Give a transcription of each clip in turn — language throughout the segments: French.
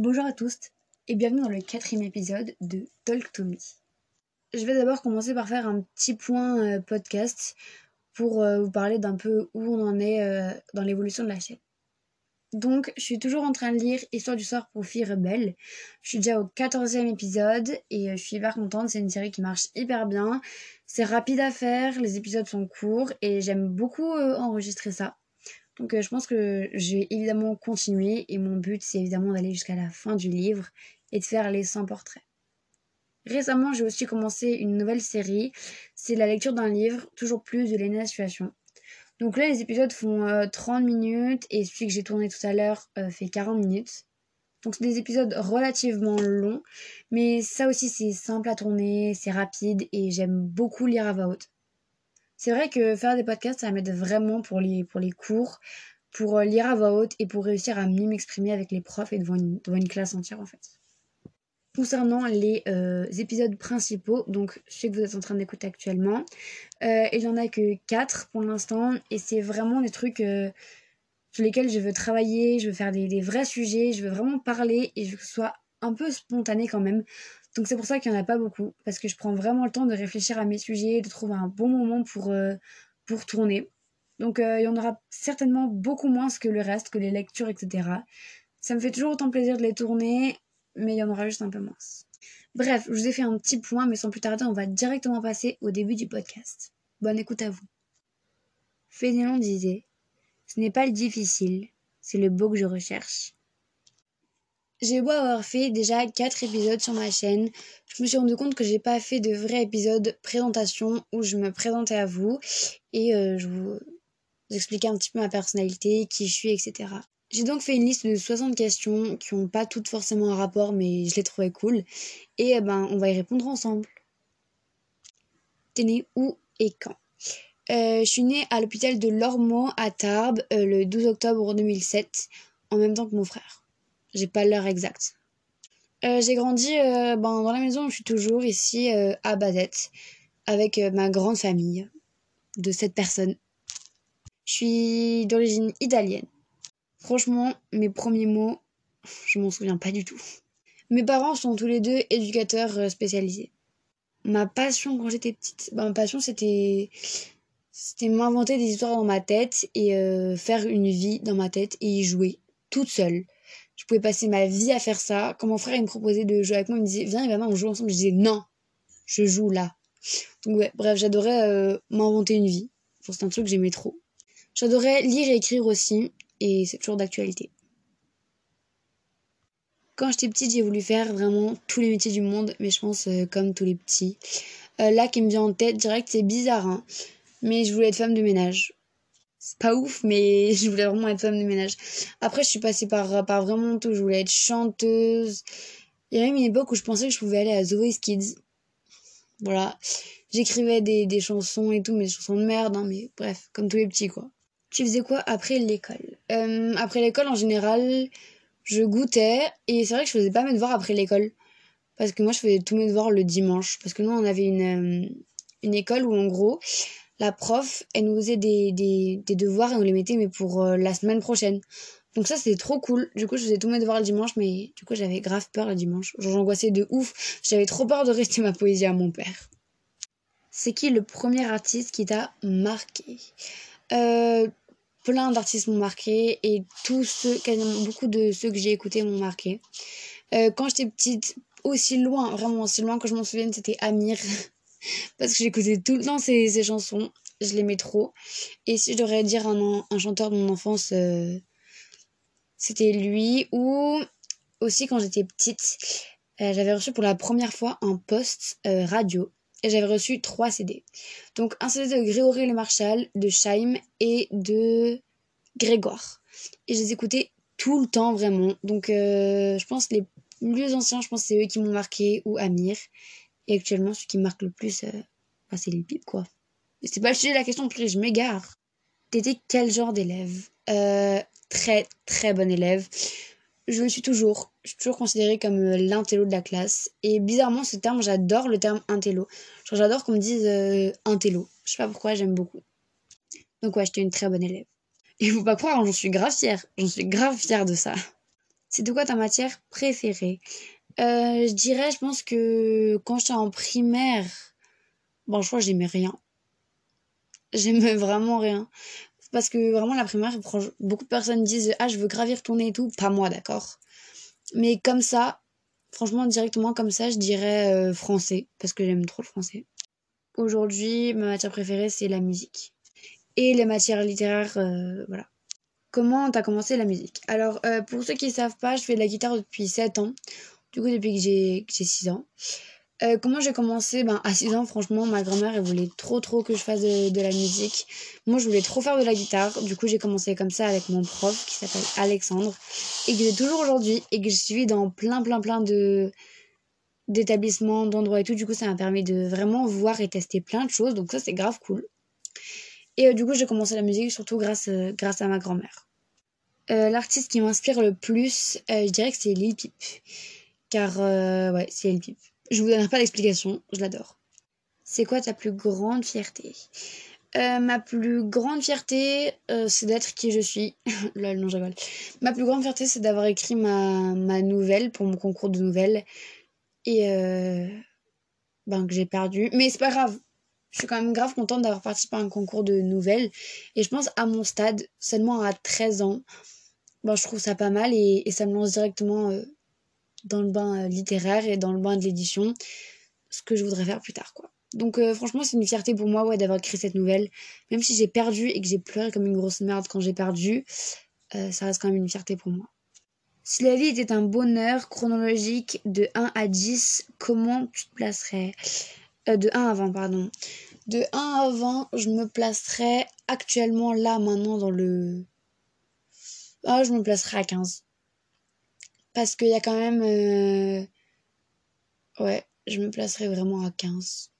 Bonjour à tous et bienvenue dans le quatrième épisode de Talk to Me. Je vais d'abord commencer par faire un petit point euh, podcast pour euh, vous parler d'un peu où on en est euh, dans l'évolution de la chaîne. Donc, je suis toujours en train de lire Histoire du soir pour filles rebelles. Je suis déjà au quatorzième épisode et je suis hyper contente. C'est une série qui marche hyper bien. C'est rapide à faire, les épisodes sont courts et j'aime beaucoup enregistrer ça. Donc euh, je pense que je vais évidemment continuer et mon but c'est évidemment d'aller jusqu'à la fin du livre et de faire les 100 portraits. Récemment j'ai aussi commencé une nouvelle série, c'est la lecture d'un livre, toujours plus de Lena Situation. Donc là les épisodes font 30 euh, minutes et celui que j'ai tourné tout à l'heure euh, fait 40 minutes. Donc c'est des épisodes relativement longs, mais ça aussi c'est simple à tourner, c'est rapide et j'aime beaucoup lire à voix haute. C'est vrai que faire des podcasts, ça m'aide vraiment pour les, pour les cours, pour euh, lire à voix haute et pour réussir à mieux m'exprimer avec les profs et devant une, devant une classe entière en fait. Concernant les euh, épisodes principaux, donc je sais que vous êtes en train d'écouter actuellement, euh, il n'y en a que 4 pour l'instant et c'est vraiment des trucs sur lesquels je veux travailler, je veux faire des, des, vrais sujets, je veux vraiment parler et je veux que ce soit un peu spontané quand même. Donc c'est pour ça qu'il n'y en a pas beaucoup, parce que je prends vraiment le temps de réfléchir à mes sujets, de trouver un bon moment pour, euh, pour tourner. Donc euh, il y en aura certainement beaucoup moins que le reste, que les lectures, etc. Ça me fait toujours autant plaisir de les tourner, mais il y en aura juste un peu moins. Bref, je vous ai fait un petit point, mais sans plus tarder, on va directement passer au début du podcast. Bonne écoute à vous. Fénélon disait Ce n'est pas le difficile, c'est le beau que je recherche. J'ai beau avoir fait déjà 4 épisodes sur ma chaîne, je me suis rendu compte que j'ai pas fait de vrai épisode présentation où je me présentais à vous et euh, je vous expliquais un petit peu ma personnalité, qui je suis, etc. J'ai donc fait une liste de 60 questions qui n'ont pas toutes forcément un rapport, mais je les trouvais cool. Et euh, ben, on va y répondre ensemble. T'es né où et quand? Euh, Je suis née à l'hôpital de Lormeau à Tarbes le 12 octobre 2007, en même temps que mon frère. J'ai pas l'heure exacte. Euh, j'ai grandi euh, ben, dans la maison où je suis toujours, ici euh, à Bazette, avec ma grande famille de sept personnes. Je suis d'origine italienne. Franchement, mes premiers mots, je m'en souviens pas du tout. Mes parents sont tous les deux éducateurs spécialisés. Ma passion quand j'étais petite, ben, passion c'était c'était m'inventer des histoires dans ma tête et faire une vie dans ma tête et y jouer toute seule je pouvais passer ma vie à faire ça. Quand mon frère me proposait de jouer avec moi, il me disait Viens, maintenant on joue ensemble. Je disais Non, je joue là. Donc, ouais, bref, j'adorais euh, m'inventer une vie. C'est un truc que j'aimais trop. J'adorais lire et écrire aussi, et c'est toujours d'actualité. Quand j'étais petite, j'ai voulu faire vraiment tous les métiers du monde, mais je pense euh, comme tous les petits. Euh, là, qui me vient en tête direct, c'est bizarre, hein, mais je voulais être femme de ménage c'est pas ouf, mais je voulais vraiment être femme de ménage. Après, je suis passée par, par vraiment tout. Je voulais être chanteuse. Il y a même une époque où je pensais que je pouvais aller à Voice Kids. Voilà. J'écrivais des, des chansons et tout, mais des chansons de merde, hein, mais bref, comme tous les petits, quoi. Tu faisais quoi après l'école? Euh, Après l'école, en général, je goûtais. Et c'est vrai que je faisais pas mes devoirs après l'école. Parce que moi, je faisais tous mes devoirs le dimanche. Parce que nous, on avait une, euh, une école où, en gros, la prof, elle nous faisait des, des, des devoirs et on les mettait mais pour euh, la semaine prochaine. Donc ça c'était trop cool. Du coup je faisais tous mes devoirs le dimanche mais du coup j'avais grave peur le dimanche. J'angoissais de ouf. J'avais trop peur de rester ma poésie à mon père. C'est qui le premier artiste qui t'a marqué? Euh, Plein d'artistes m'ont marqué et tous ceux, quasiment beaucoup de ceux que j'ai écoutés m'ont marqué. Euh, quand j'étais petite, aussi loin, vraiment aussi loin que je m'en souvienne, c'était Amir. Parce que j'écoutais tout le temps ces, chansons. Je l'aimais trop. Et si je devrais dire un, un chanteur de mon enfance, euh, c'était lui. Ou aussi quand j'étais petite, euh, j'avais reçu pour la première fois un poste euh, radio. Et j'avais reçu trois CD. Donc un CD de Grégory Le Marchal, de Scheim et de Grégoire. Et je les écoutais tout le temps vraiment. Donc je pense les plus anciens, je pense c'est eux qui m'ont marqué ou Amir. Et actuellement, ce qui marque le plus, euh, bah, c'est les pipes, quoi. C'est pas le sujet de la question, que je m'égare. T'étais quel genre d'élève? Euh, Très, très bon élève. Je le suis toujours. Je suis toujours considérée comme euh, l'intello de la classe. Et bizarrement, ce terme, j'adore le terme intello. Genre, j'adore qu'on me dise intello. Je sais pas pourquoi, j'aime beaucoup. Donc ouais, j'étais une très bonne élève. Et faut pas croire, j'en suis grave fière. J'en suis grave fière de ça. C'est de quoi ta matière préférée? Euh, Je dirais, je pense que quand j'étais en primaire, bon, je crois que j'aimais rien. J'aimais vraiment rien. Parce que vraiment, la primaire, beaucoup de personnes disent Ah, je veux gravir ton nez et tout. Pas moi, d'accord. Mais comme ça, franchement, directement comme ça, je dirais euh, français. Parce que j'aime trop le français. Aujourd'hui, ma matière préférée, c'est la musique. Et les matières littéraires, euh, voilà. Comment t'as commencé la musique? Alors, pour ceux qui ne savent pas, je fais de la guitare depuis 7 ans. Du coup, depuis que j'ai 6 ans. Euh, comment j'ai commencé? Ben, À 6 ans, franchement, ma grand-mère, voulait trop, trop que je fasse de, la musique. Moi, je voulais trop faire de la guitare. Du coup, j'ai commencé comme ça avec mon prof qui s'appelle Alexandre. Et que j'ai toujours aujourd'hui. Et que je suis dans plein, plein, plein de d'établissements, d'endroits et tout. Du coup, ça m'a permis de vraiment voir et tester plein de choses. Donc ça, c'est grave cool. Et euh, du coup, j'ai commencé la musique surtout grâce, euh, grâce à ma grand-mère. L'artiste qui m'inspire le plus, je dirais que c'est Lil Peep. Car, ouais, c'est Peep. Je vous donnerai pas d'explication, je l'adore. C'est quoi ta plus grande fierté? Ma plus grande fierté, c'est d'être qui je suis. Lol, non, rigole. Ma plus grande fierté, c'est d'avoir écrit ma, ma nouvelle pour mon concours de nouvelles. Et ben, que j'ai perdu. Mais c'est pas grave je suis quand même grave contente d'avoir participé à un concours de nouvelles. Et je pense à mon stade, seulement à 13 ans, bon, je trouve ça pas mal et, ça me lance directement euh, dans le bain euh, littéraire et dans le bain de l'édition, ce que je voudrais faire plus tard. quoi. Donc euh, franchement, c'est une fierté pour moi ouais, d'avoir écrit cette nouvelle. Même si j'ai perdu et que j'ai pleuré comme une grosse merde quand j'ai perdu, ça reste quand même une fierté pour moi. Si la vie était un bonheur chronologique de 1 à 10, comment tu te placerais? Euh, de 1 à 20, pardon. De 1 à 20, je me placerai actuellement là, maintenant, dans le. Ah, je me placerai à 15. Parce qu'il y a quand même. Euh, ouais, je me placerai vraiment à 15.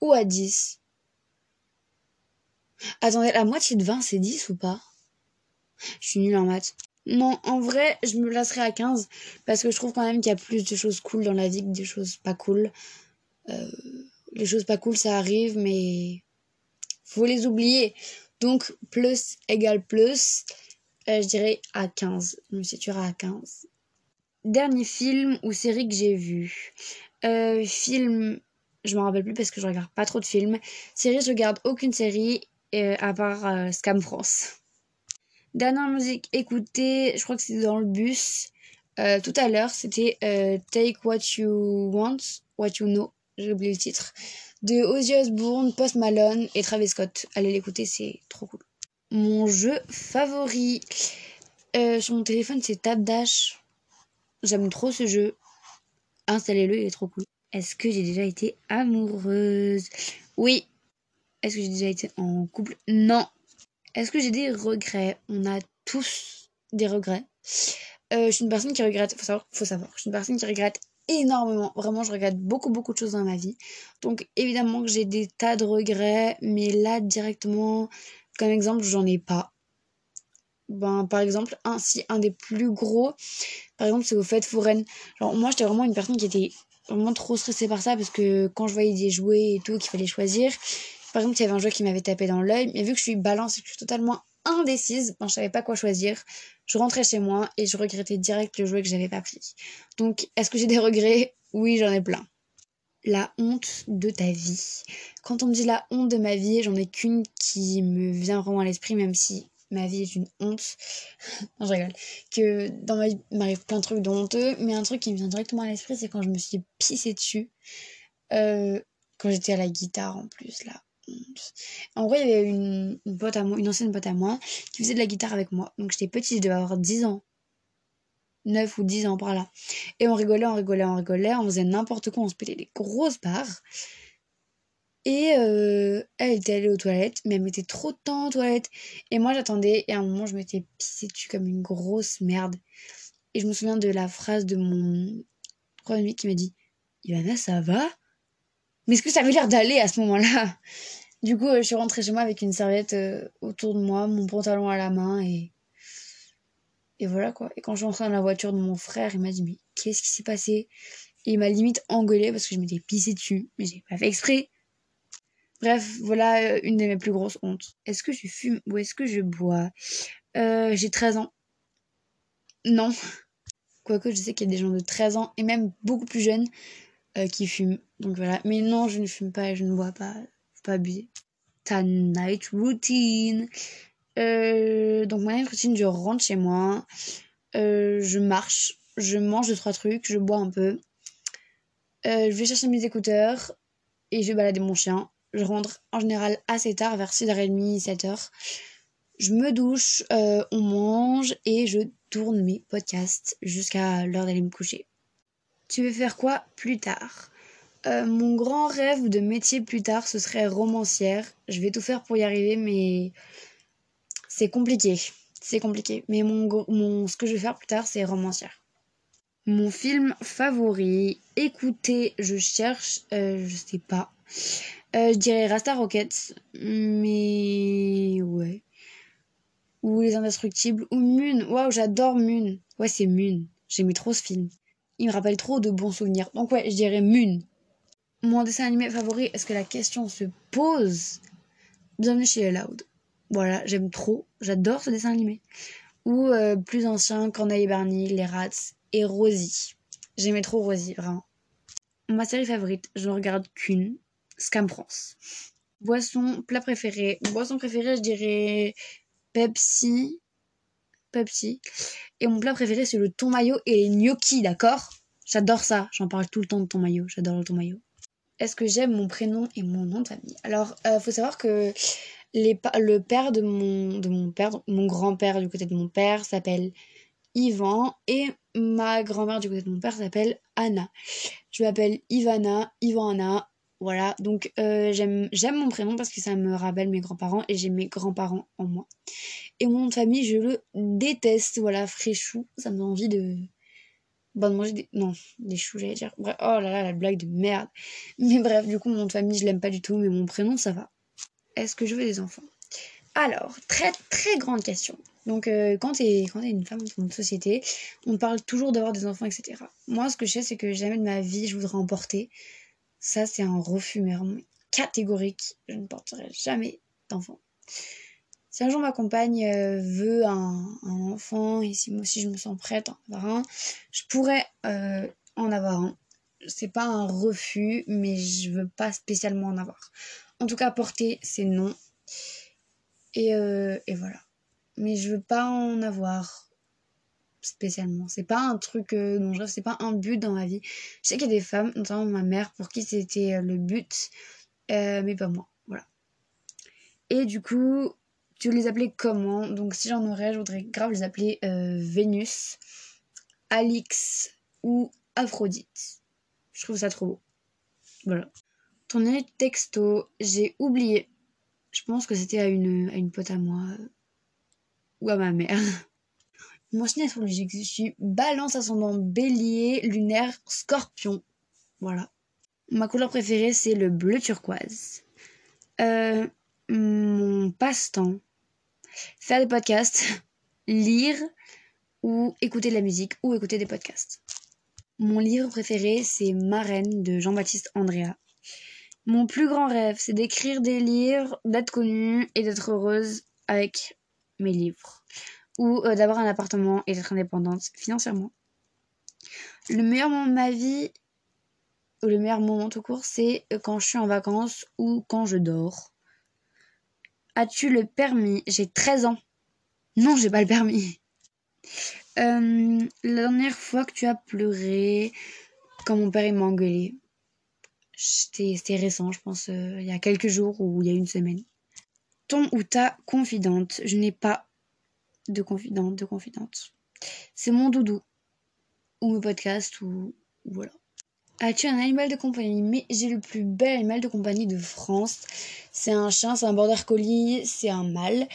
Ou à 10. Attendez, la moitié de 20, c'est 10 ou pas? Je suis nulle en maths. Non, en vrai, je me placerai à 15 parce que je trouve quand même qu'il y a plus de choses cool dans la vie que des choses pas cool. Euh, les choses pas cool, ça arrive, mais faut les oublier. Donc, plus égale plus, euh, je dirais à 15. Je me situerai à 15. Dernier film ou série que j'ai vu. Euh, film, je m'en rappelle plus parce que je regarde pas trop de films. Série, je regarde aucune série à part Scam France. Dernière musique écoutée, je crois que c'était dans le bus. tout à l'heure, c'était Take What You Want, What You Know j'ai oublié le titre, de Ozzy Osbourne, Post Malone et Travis Scott. Allez l'écouter, c'est trop cool. Mon jeu favori euh, sur mon téléphone, c'est Tap Dash. J'aime trop ce jeu. Installez-le, il est trop cool. Est-ce que j'ai déjà été amoureuse? Oui. Est-ce que j'ai déjà été en couple? Non. Est-ce que j'ai des regrets? On a tous des regrets. Euh, je suis une personne qui regrette, faut faut savoir, je suis une personne qui regrette énormément. Vraiment, je regrette beaucoup, beaucoup de choses dans ma vie. Donc, évidemment que j'ai des tas de regrets, mais là, directement, comme exemple, j'en ai pas. Ben, par exemple, un, un des plus gros, par exemple, c'est au fait foraine. Genre, moi, j'étais vraiment une personne qui était vraiment trop stressée par ça parce que quand je voyais des jouets et tout qu'il fallait choisir, par exemple, il y avait un jouet qui m'avait tapé dans l'œil, mais vu que je suis balance et que je suis totalement indécise, ben, je savais pas quoi choisir. Je rentrais chez moi et je regrettais direct le jouet que j'avais pas pris. Donc, est-ce que j'ai des regrets? Oui, j'en ai plein. La honte de ta vie. Quand on me dit la honte de ma vie, j'en ai qu'une qui me vient vraiment à l'esprit, même si ma vie est une honte. non, je rigole. Que dans ma vie, il m'arrive plein de trucs de honteux, mais un truc qui me vient directement à l'esprit, c'est quand je me suis pissée dessus. Euh, quand j'étais à la guitare en plus, là. En vrai, il y avait une, pote une ancienne pote à moi, qui faisait de la guitare avec moi. Donc j'étais petite, je devais avoir 10 ans. 9 ou 10 ans par là. Et on rigolait, on rigolait, on rigolait, on faisait n'importe quoi, on se pétait des grosses barres. Et euh, elle était allée aux toilettes, mais elle mettait trop de temps aux toilettes. Et moi j'attendais, et à un moment je m'étais pissée dessus comme une grosse merde. Et je me souviens de la phrase de mon premier qui m'a dit Ivana, ça va Mais est-ce que ça avait l'air d'aller à ce moment-là? Du coup, euh, je suis rentrée chez moi avec une serviette euh, autour de moi, mon pantalon à la main et. Et voilà quoi. Et quand je suis rentrée dans la voiture de mon frère, il m'a dit Mais qu'est-ce qui s'est passé Et il m'a limite engueulé parce que je m'étais pissée dessus. Mais j'ai pas fait exprès. Bref, voilà euh, une de mes plus grosses hontes. Est-ce que je fume ou est-ce que je bois? J'ai 13 ans. Non. Quoique je sais qu'il y a des gens de 13 ans et même beaucoup plus jeunes euh, qui fument. Donc voilà. Mais non, je ne fume pas et je ne bois pas. Faut pas abuser. Ta night routine. Euh, donc ma night routine, je rentre chez moi. Euh, je marche. Je mange deux, trois trucs. Je bois un peu. je vais chercher mes écouteurs. Et je vais balader mon chien. Je rentre en général assez tard, vers 6h30, 7h. Je me douche, on mange et je tourne mes podcasts jusqu'à l'heure d'aller me coucher. Tu veux faire quoi plus tard? Euh, Mon grand rêve de métier plus tard, ce serait romancière. Je vais tout faire pour y arriver, mais c'est compliqué. C'est compliqué. Mais mon, mon, ce que je vais faire plus tard, c'est romancière. Mon film favori, écoutez, je cherche, euh, je sais pas. Euh, je dirais Rasta Rockets, mais ouais ou Les Indestructibles, ou Moon. Waouh, j'adore Moon. Ouais, c'est Moon. J'aimais trop ce film. Il me rappelle trop de bons souvenirs. Donc ouais, je dirais Moon. Mon dessin animé favori, est-ce que la question se pose? Bienvenue chez Loud. Voilà, j'aime trop. J'adore ce dessin animé. Ou euh, plus ancien, Corneille et Barney, Les Rats et Rosie. J'aimais trop Rosie, vraiment. Ma série favorite, je ne regarde qu'une, Scam France. Boisson, plat préféré. Boisson préférée, je dirais Pepsi. Pepsi. Et mon plat préféré, c'est le thon mayo et les gnocchis, d'accord? J'adore ça. J'en parle tout le temps de thon mayo. J'adore le thon mayo. Est-ce que j'aime mon prénom et mon nom de famille? Alors, euh, faut savoir que le père de mon, de mon père, mon grand-père du côté de mon père s'appelle Ivan et ma grand-mère du côté de mon père s'appelle Anna. Je m'appelle Ivana, Ivana, voilà, donc euh, j'aime mon prénom parce que ça me rappelle mes grands-parents et j'ai mes grands-parents en moi. Et mon nom de famille, je le déteste. Voilà, fréchou, ça me donne envie de... Bon, de manger des... Non, des choux, j'allais dire. Oh là là, la blague de merde. Mais bref, du coup, mon nom de famille, je l'aime pas du tout, mais mon prénom, ça va. Est-ce que je veux des enfants? Alors, très très grande question. Donc, euh, quand t'es une femme dans une société, on parle toujours d'avoir des enfants, etc. Moi, ce que je sais, c'est que jamais de ma vie, je voudrais en porter. Ça, c'est un refus mais catégorique. Je ne porterai jamais d'enfant. Si un jour ma compagne euh, veut un, enfant et si moi aussi je me sens prête à en avoir un, je pourrais euh, en avoir un. C'est pas un refus, mais je veux pas spécialement en avoir. En tout cas, porter, c'est non. Et, euh, et voilà. Mais je veux pas en avoir spécialement. C'est pas un truc euh, dont je rêve, c'est pas un but dans ma vie. Je sais qu'il y a des femmes, notamment ma mère, pour qui c'était euh, le but, euh, mais pas moi. Voilà. Et du coup, tu les appeler comment? Donc si j'en aurais, je voudrais grave les appeler Vénus, Alix ou Aphrodite. Je trouve ça trop beau. Voilà. Ton texto, j'ai oublié. Je pense que c'était à une, à une pote à moi ou à ma mère. Mon signe astrologique, je suis balance ascendant bélier, lunaire, scorpion. Voilà. Ma couleur préférée, c'est le bleu turquoise. Euh, mon passe-temps, faire des podcasts, lire ou écouter de la musique ou écouter des podcasts. Mon livre préféré, c'est Marraine de Jean-Baptiste Andrea. Mon plus grand rêve, c'est d'écrire des livres, d'être connue et d'être heureuse avec mes livres ou euh, d'avoir un appartement et d'être indépendante financièrement. Le meilleur moment de ma vie, ou le meilleur moment tout court, c'est euh, quand je suis en vacances ou quand je dors. As-tu le permis? J'ai 13 ans. Non, j'ai pas le permis. Euh, la dernière fois que tu as pleuré, quand mon père m'a engueulé, c'était récent, je pense, il y a quelques jours ou il y a une semaine. Ton ou ta confidente, je n'ai pas de confidente, de confidente. C'est mon doudou. Ou mes podcasts, ou, voilà. As-tu un animal de compagnie? Mais j'ai le plus bel animal de compagnie de France. C'est un chien, c'est un border collie, c'est un mâle.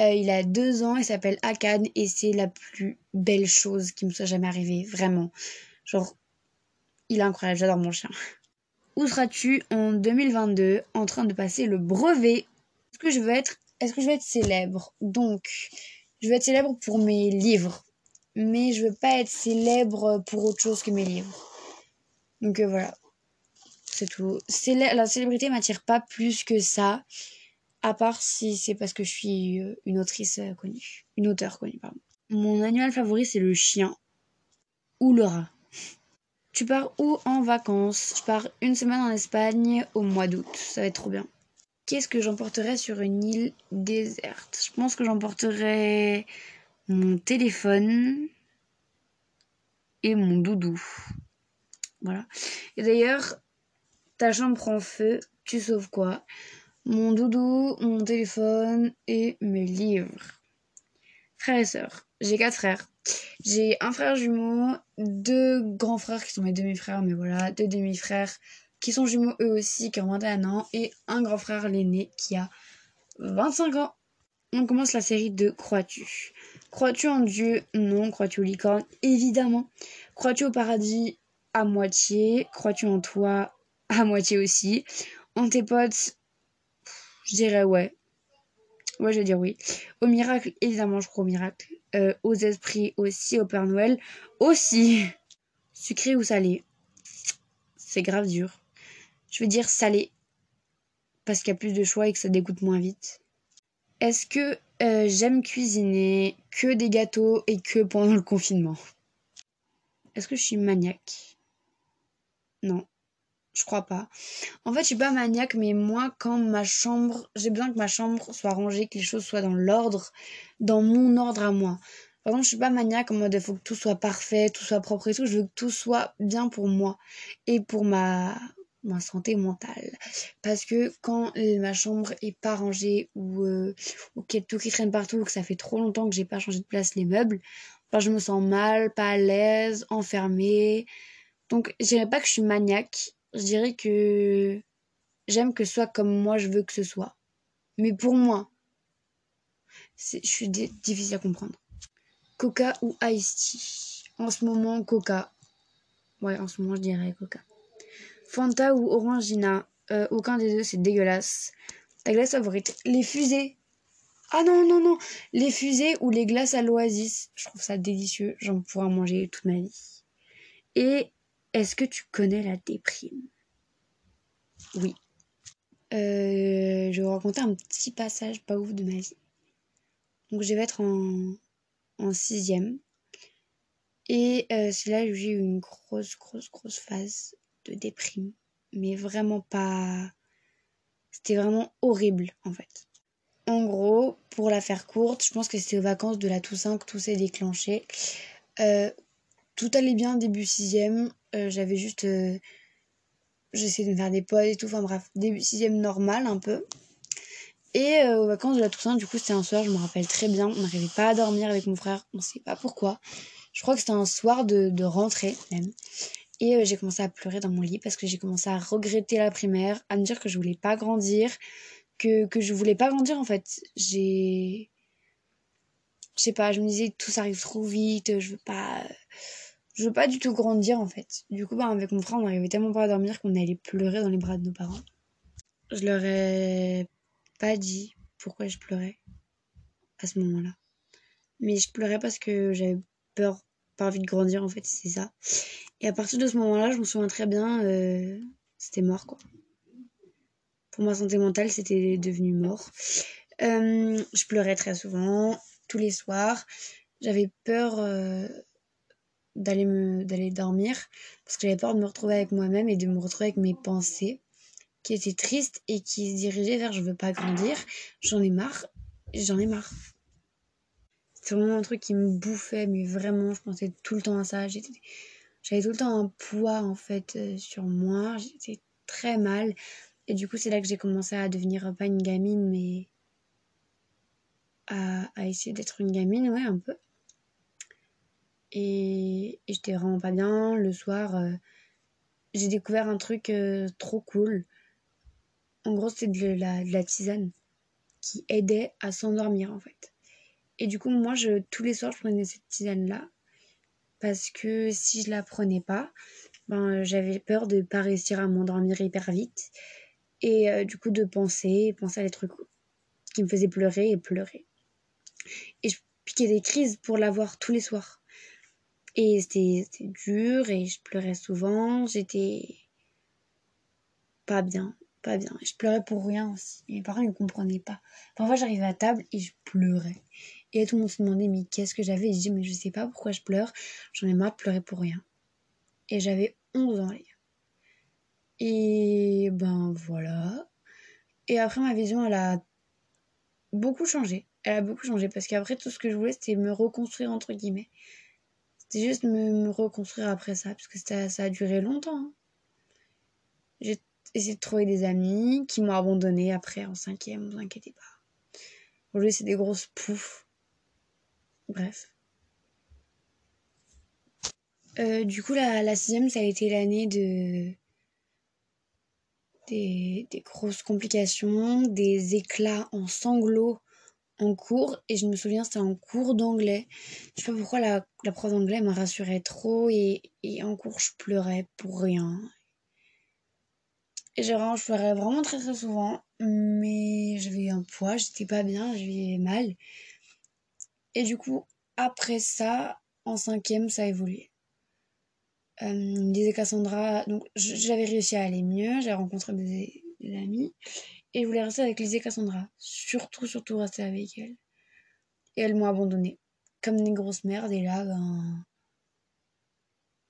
Euh, il a deux ans, il s'appelle Akad et c'est la plus belle chose qui me soit jamais arrivée, vraiment. Genre, il est incroyable, j'adore mon chien. Où seras-tu en 2022 en train de passer le brevet? Est-ce que je veux être, est-ce que je veux être célèbre? Donc, je veux être célèbre pour mes livres, mais je veux pas être célèbre pour autre chose que mes livres. Donc euh, voilà, c'est tout. la célébrité m'attire pas plus que ça, à part si c'est parce que je suis euh, une autrice euh, connue, une auteure connue, pardon. Mon animal favori c'est le chien. ou le rat. Tu pars où en vacances? Je pars une semaine en Espagne au mois d'août. Ça va être trop bien. Qu'est-ce que j'emporterais sur une île déserte? Je pense que j'emporterais mon téléphone et mon doudou. Voilà. Et d'ailleurs, ta chambre prend feu, tu sauves quoi? Mon doudou, mon téléphone et mes livres. Frères et sœurs. J'ai quatre frères. J'ai un frère jumeau, deux grands frères qui sont mes demi-frères, mais voilà, deux demi-frères qui sont jumeaux eux aussi, qui ont 21 ans, et un grand frère, l'aîné, qui a 25 ans. On commence la série de Crois-tu Crois-tu en Dieu Non. Crois-tu aux licornes Évidemment. Crois-tu au paradis À moitié. Crois-tu en toi À moitié aussi. En tes potes Je dirais ouais. Ouais, je vais dire oui. Au miracle, évidemment, je crois au miracle. Euh, aux esprits aussi, au Père Noël aussi. Sucré ou salé C'est grave dur. Je veux dire salé. Parce qu'il y a plus de choix et que ça dégoûte moins vite. Est-ce que euh, j'aime cuisiner que des gâteaux et que pendant le confinement? Est-ce que je suis maniaque? Non, je crois pas. En fait, je suis pas maniaque, mais moi, quand ma chambre, j'ai besoin que ma chambre soit rangée, que les choses soient dans l'ordre, dans mon ordre à moi. Par exemple, je suis pas maniaque en mode il faut que tout soit parfait, tout soit propre et tout. Je veux que tout soit bien pour moi et pour ma ma santé mentale. Parce que quand ma chambre est pas rangée ou, euh, ou qu'il y a tout qui traîne partout ou que ça fait trop longtemps que j'ai pas changé de place les meubles, ben je me sens mal, pas à l'aise, enfermée. Donc je dirais pas que je suis maniaque, je dirais que j'aime que ce soit comme moi je veux que ce soit. Mais pour moi, je suis difficile à comprendre. Coca ou Ice Tea? En ce moment, Coca. Ouais, en ce moment, je dirais Coca. Fanta ou Orangina. Euh, aucun des deux, c'est dégueulasse. Ta glace favorite Les fusées. Ah non, non, non. Les fusées ou les glaces à l'oasis. Je trouve ça délicieux. J'en pourrais en manger toute ma vie. Et est-ce que tu connais la déprime? Oui. Euh, je vais vous raconter un petit passage pas ouf de ma vie. Donc je vais être en, en sixième. Et euh, c'est là où j'ai eu une grosse, grosse, grosse phase déprime. Mais vraiment pas... C'était vraiment horrible en fait. En gros, pour la faire courte, je pense que c'était aux vacances de la Toussaint que tout s'est déclenché. Euh, tout allait bien début sixième. Euh, j'avais juste... Euh, j'essayais de me faire des potes et tout. Enfin bref, début sixième normal un peu. Et aux vacances de la Toussaint, du coup, c'était un soir, je me rappelle très bien. On n'arrivait pas à dormir avec mon frère. On sait pas pourquoi. Je crois que c'était un soir de, de rentrée même. Et euh, j'ai commencé à pleurer dans mon lit parce que j'ai commencé à regretter la primaire, à me dire que je voulais pas grandir, que, que je voulais pas grandir en fait. J'ai. Je sais pas, je me disais tout ça arrive trop vite, je veux pas. Je veux pas du tout grandir en fait. Du coup, bah, avec mon frère, on n'arrivait tellement pas à dormir qu'on allait pleurer dans les bras de nos parents. Je leur ai pas dit pourquoi je pleurais à ce moment-là. Mais je pleurais parce que j'avais peur, pas envie de grandir en fait, c'est ça. Et à partir de ce moment-là, je me souviens très bien, euh, c'était mort quoi. Pour ma santé mentale, c'était devenu mort. Euh, je pleurais très souvent, tous les soirs. J'avais peur euh, d'aller me d'aller dormir parce que j'avais peur de me retrouver avec moi-même et de me retrouver avec mes pensées qui étaient tristes et qui se dirigeaient vers je veux pas grandir, j'en ai marre, j'en ai marre. C'est vraiment un truc qui me bouffait, mais vraiment, je pensais tout le temps à ça. J'avais tout le temps un poids en fait euh, sur moi, j'étais très mal. Et du coup, c'est là que j'ai commencé à devenir pas une gamine, mais à, essayer d'être une gamine, ouais, un peu. Et, j'étais vraiment pas bien. Le soir, euh, j'ai découvert un truc euh, trop cool. En gros, c'était de la tisane qui aidait à s'endormir en fait. Et du coup, moi, je, tous les soirs, je prenais cette tisane-là parce que si je la prenais pas, ben, j'avais peur de pas réussir à m'endormir hyper vite et euh, du coup de penser, penser à des trucs qui me faisaient pleurer et pleurer. Et je piquais des crises pour l'avoir tous les soirs. Et c'était dur et je pleurais souvent, j'étais pas bien, pas bien. Je pleurais pour rien aussi. mes parents ne comprenaient pas. Parfois j'arrivais à table et je pleurais. Et tout le monde se demandait mais qu'est-ce que j'avais? Je dis mais je sais pas pourquoi je pleure. J'en ai marre de pleurer pour rien. Et j'avais 11 ans les. Et ben voilà. Et après ma vision elle a beaucoup changé. Elle a beaucoup changé parce qu'après tout ce que je voulais c'était me reconstruire entre guillemets. C'était juste me, me, reconstruire après ça parce que ça a duré longtemps. Hein. J'ai essayé de trouver des amis qui m'ont abandonné après en cinquième, vous inquiétez pas. Aujourd'hui c'est des grosses poufs. Bref. Euh, du coup, la, la sixième, ça a été l'année de des, grosses complications, des éclats en sanglots en cours. Et je me souviens, c'était en cours d'anglais. Je sais pas pourquoi la, la prof d'anglais m'a rassuré trop et, et, en cours, je pleurais pour rien. Et je pleurais vraiment très très souvent. Mais j'avais un poids, j'étais pas bien, j'avais mal. Et du coup, après ça, en cinquième, ça a évolué. Euh, disait Cassandra, donc j'avais réussi à aller mieux, j'ai rencontré des, amis et je voulais rester avec Lizzie Cassandra, surtout, surtout rester avec elle. Et elles m'ont abandonnée, comme des grosses merdes, et là, ben,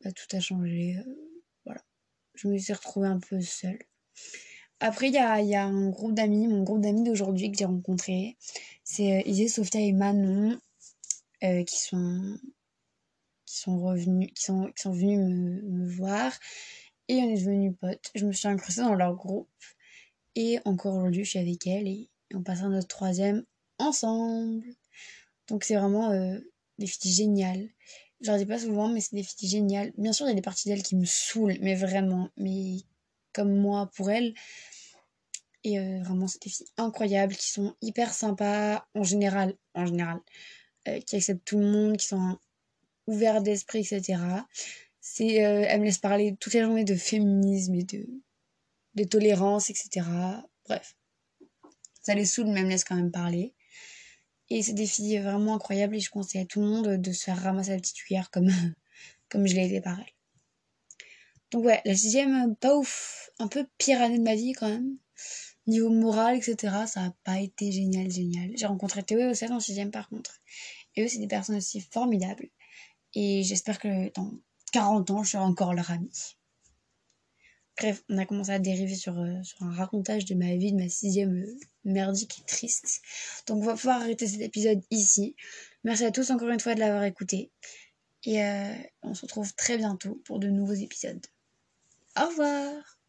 ben tout a changé. Euh, voilà, je me suis retrouvée un peu seule. Après, il y a, y a, un groupe d'amis, mon groupe d'amis d'aujourd'hui que j'ai rencontré. C'est euh, Isée, Sophia et Manon, euh, qui sont qui sont revenus, qui sont, qui sont venus me, voir. Et on est devenus potes. Je me suis incrustée dans leur groupe. Et encore aujourd'hui, je suis avec elle et on passe à notre troisième ensemble. Donc c'est vraiment euh, des filles géniales. Je leur dis pas souvent, mais c'est des filles géniales. Bien sûr, il y a des parties d'elles qui me saoulent, mais vraiment. Mais comme moi pour elles. Et euh, vraiment, c'est des filles incroyables qui sont hyper sympas en général. En général. Euh, qui acceptent tout le monde, qui sont ouvert d'esprit, etc. C'est, euh, elle me laisse parler toute la journée de féminisme et de, de tolérance, etc. Bref. Ça les saoule, mais elle me laisse quand même parler. Et c'est des filles vraiment incroyables et je conseille à tout le monde de se faire ramasser la petite cuillère comme, comme je l'ai été par elle. Donc ouais, la sixième, pas ouf. Un peu pire année de ma vie quand même. Niveau moral, etc., ça a pas été génial, génial. J'ai rencontré Théo et en sixième par contre. Et eux, c'est des personnes aussi formidables. Et j'espère que dans 40 ans, je serai encore leur amie. Bref, on a commencé à dériver sur, euh, sur un racontage de ma vie, de ma sixième euh, merdique et triste. Donc on va pouvoir arrêter cet épisode ici. Merci à tous encore une fois de l'avoir écouté. Et euh, on se retrouve très bientôt pour de nouveaux épisodes. Au revoir